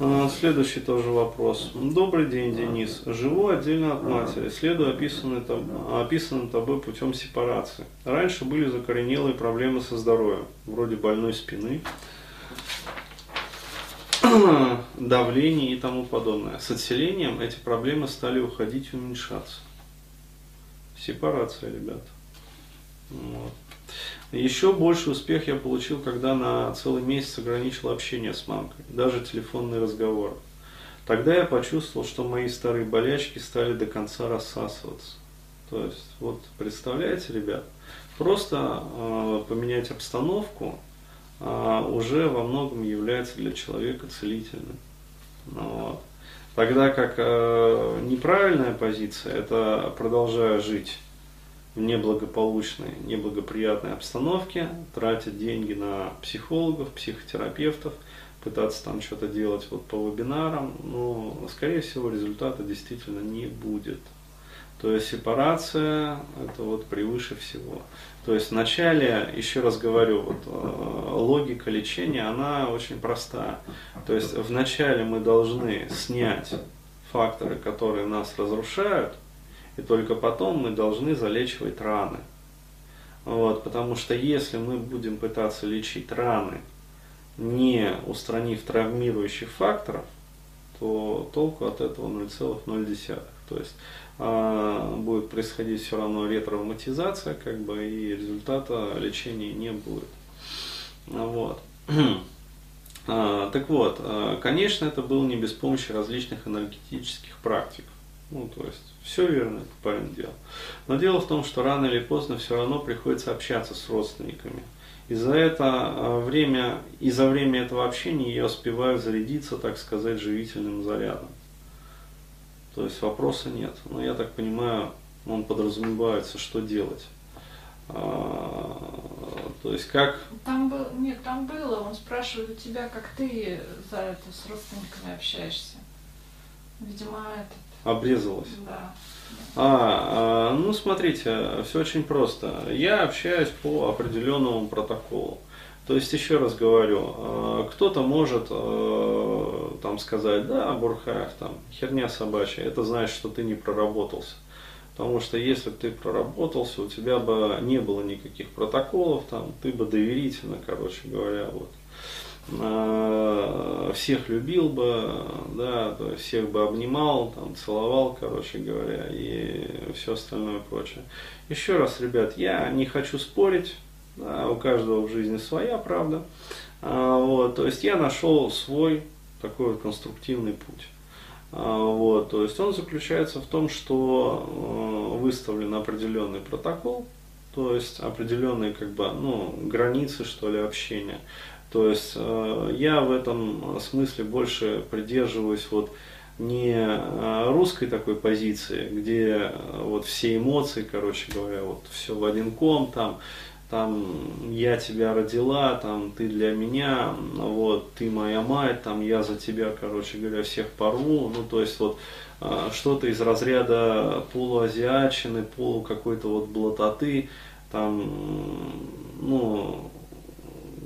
А, Следующий тоже вопрос. Добрый день, Денис. Живу отдельно от матери, следую описанным, описанным тобой путем сепарации. Раньше были закоренелые проблемы со здоровьем, вроде больной спины, давление и тому подобное. С отселением эти проблемы стали уходить и уменьшаться. Сепарация, ребят. Вот. Еще больше успех я получил, когда на целый месяц ограничил общение с мамкой, даже телефонные разговоры. Тогда я почувствовал, что мои старые болячки стали до конца рассасываться. То есть, вот представляете, ребят, просто э, поменять обстановку э, уже во многом является для человека целительным. Ну, вот. Тогда как э, неправильная позиция, это продолжая жить в неблагополучной, неблагоприятной обстановке, тратить деньги на психологов, психотерапевтов, пытаться там что-то делать вот по вебинарам, но, скорее всего, результата действительно не будет. То есть сепарация это вот превыше всего. То есть вначале, еще раз говорю, вот, э, логика лечения, она очень проста. То есть вначале мы должны снять факторы, которые нас разрушают, и только потом мы должны залечивать раны. Вот, потому что если мы будем пытаться лечить раны, не устранив травмирующих факторов, то толку от этого 0,0. То есть э, будет происходить все равно ретравматизация, как бы, и результата лечения не будет. Вот. А, так вот, а, конечно, это было не без помощи различных энергетических практик. Ну, то есть, все верно этот парень делал. Но дело в том, что рано или поздно все равно приходится общаться с родственниками. И за это время, и за время этого общения я успеваю зарядиться, так сказать, живительным зарядом. То есть вопроса нет. Но я так понимаю, он подразумевается, что делать. А, то есть как... Там был, нет, там было, он спрашивает у тебя, как ты за это с родственниками общаешься. Видимо, это, Обрезалось. да. А, а, ну смотрите, все очень просто. Я общаюсь по определенному протоколу. То есть, еще раз говорю, а, кто-то может а, там сказать, да, Бурхаев, там, херня собачья, это значит, что ты не проработался. Потому что если бы ты проработался, у тебя бы не было никаких протоколов, там, ты бы доверительно, короче говоря, вот, всех любил бы, да, то есть всех бы обнимал, там, целовал, короче говоря, и все остальное прочее. Еще раз, ребят, я не хочу спорить, да, у каждого в жизни своя правда, А, вот, то есть я нашел свой такой вот конструктивный путь. А, Вот, то есть он заключается в том, что э, выставлен определенный протокол, то есть определенные как бы, ну, границы, что ли, общения. То есть э, я в этом смысле больше придерживаюсь вот не э, русской такой позиции, где э, вот все эмоции, короче говоря, вот все в один ком, там, там я тебя родила, там ты для меня, вот ты моя мать, там я за тебя, короче говоря, всех порву, ну то есть вот что-то из разряда полуазиатчины, полу какой-то вот блатоты, там, ну,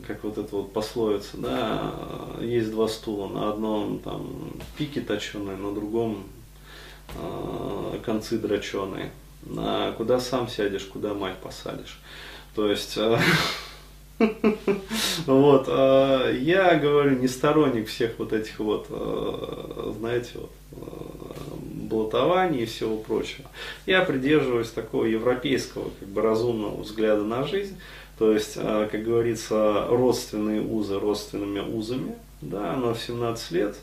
как вот это вот пословица, да, есть два стула, на одном там пике точеные, на другом э, концы дроченые. А куда сам сядешь, куда мать посадишь. То есть, э, вот, э, я говорю, не сторонник всех вот этих вот, знаете, вот, блатований и всего прочего. Я придерживаюсь такого европейского, как бы разумного взгляда на жизнь. То есть, э, как говорится, родственные узы родственными узами, да, но в 17 лет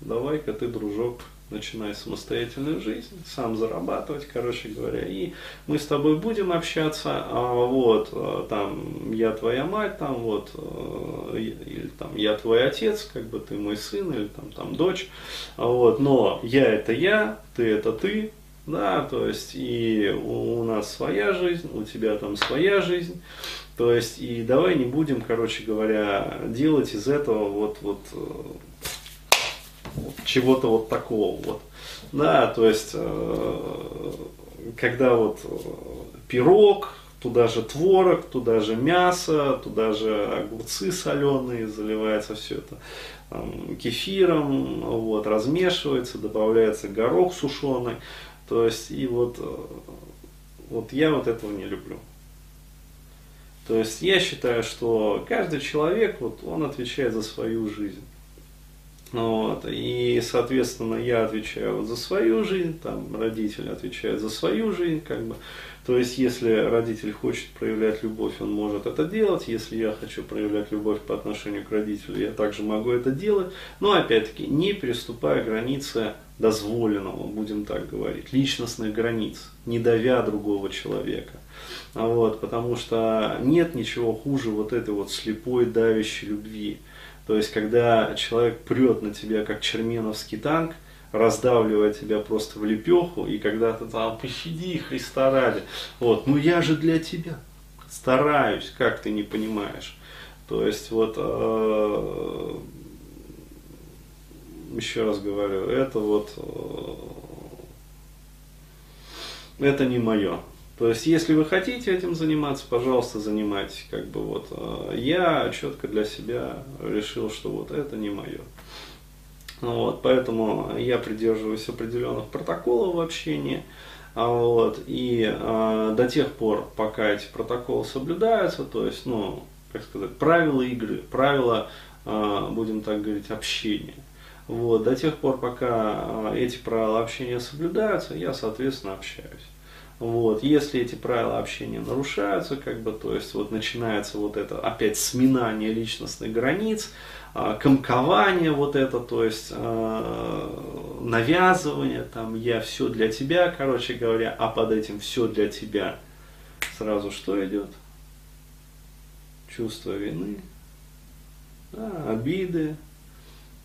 давай-ка ты, дружок, начинай самостоятельную жизнь, сам зарабатывать, короче говоря, и мы с тобой будем общаться, а вот, э, там, я твоя мать, там, вот, э, или там, я твой отец, как бы ты мой сын, или там, там, дочь, а вот, но я это я, ты это ты, да, то есть, и у, нас своя жизнь, у тебя там своя жизнь, то есть, и давай не будем, короче говоря, делать из этого вот, вот, э, вот чего-то вот такого вот. Да, то есть, э, когда вот э, пирог, туда же творог, туда же мясо, туда же огурцы соленые, заливается все это там, кефиром, вот, размешивается, добавляется горох сушеный. То есть, и вот, э, вот я вот этого не люблю. То есть я считаю, что каждый человек, вот, он отвечает за свою жизнь. Вот, и, соответственно, я отвечаю вот за свою жизнь, там родители отвечают за свою жизнь, как бы. То есть, если родитель хочет проявлять любовь, он может это делать. Если я хочу проявлять любовь по отношению к родителю, я также могу это делать. Но, опять-таки, не переступая границы дозволенного, будем так говорить, личностных границ, не давя другого человека. Вот, потому что нет ничего хуже вот этой вот слепой давящей любви. То есть, когда человек прет на тебя, как черменовский танк, раздавливая тебя просто в лепеху, и когда ты там, пощади Христа ради, вот, ну я же для тебя стараюсь, как ты не понимаешь. То есть, вот, э, еще раз говорю, это вот, э, это не мое. То есть, если вы хотите этим заниматься, пожалуйста, занимайтесь. Как бы вот э, я четко для себя решил, что вот это не мое. Вот, поэтому я придерживаюсь определенных протоколов в общении. А вот, и э, до тех пор, пока эти протоколы соблюдаются, то есть, ну, как сказать, правила игры, правила, э, будем так говорить, общения. Вот, до тех пор, пока эти правила общения соблюдаются, я, соответственно, общаюсь. Вот. Если эти правила общения нарушаются, как бы, то есть вот начинается вот это опять сминание личностных границ, а, комкование вот это, то есть э, навязывание, там я все для тебя, короче говоря, а под этим все для тебя. Сразу что идет? Чувство вины, да, обиды,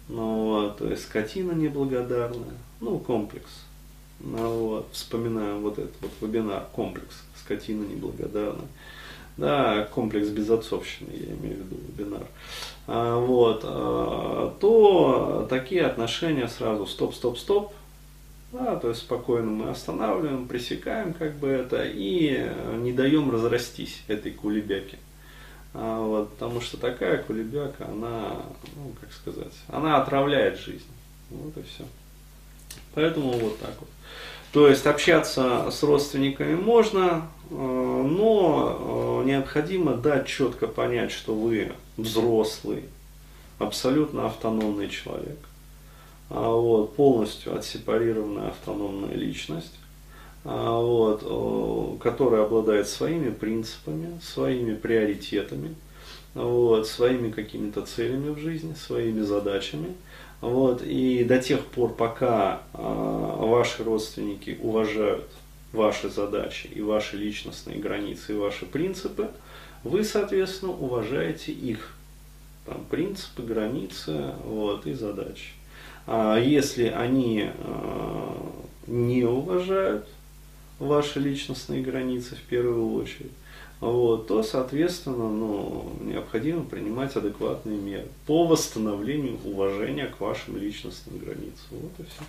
ну то есть скотина неблагодарная, ну комплекс. Ну, вот, вспоминаем вот этот вот вебинар, комплекс скотина неблагодарная. Да, комплекс безотцовщины, я имею в виду вебинар. А, вот, а, то такие отношения сразу стоп, стоп, стоп. Да, то есть спокойно мы останавливаем, пресекаем как бы это и не даем разрастись этой кулебяке. А, вот, потому что такая кулебяка, она, ну, как сказать, она отравляет жизнь. Вот и все. Поэтому вот так вот. То есть общаться с родственниками можно, э, но э, необходимо дать четко понять, что вы взрослый, абсолютно автономный человек, а вот, полностью отсепарированная автономная личность, а вот, которая обладает своими принципами, своими приоритетами, вот, своими какими-то целями в жизни, своими задачами – вот, и до тех пор, пока э, ваши родственники уважают ваши задачи и ваши личностные границы и ваши принципы, вы, соответственно, уважаете их там, принципы, границы вот, и задачи. А если они э, не уважают ваши личностные границы в первую очередь, вот, то, соответственно, ну, необходимо принимать адекватные меры по восстановлению уважения к вашим личностным границам. Вот и все.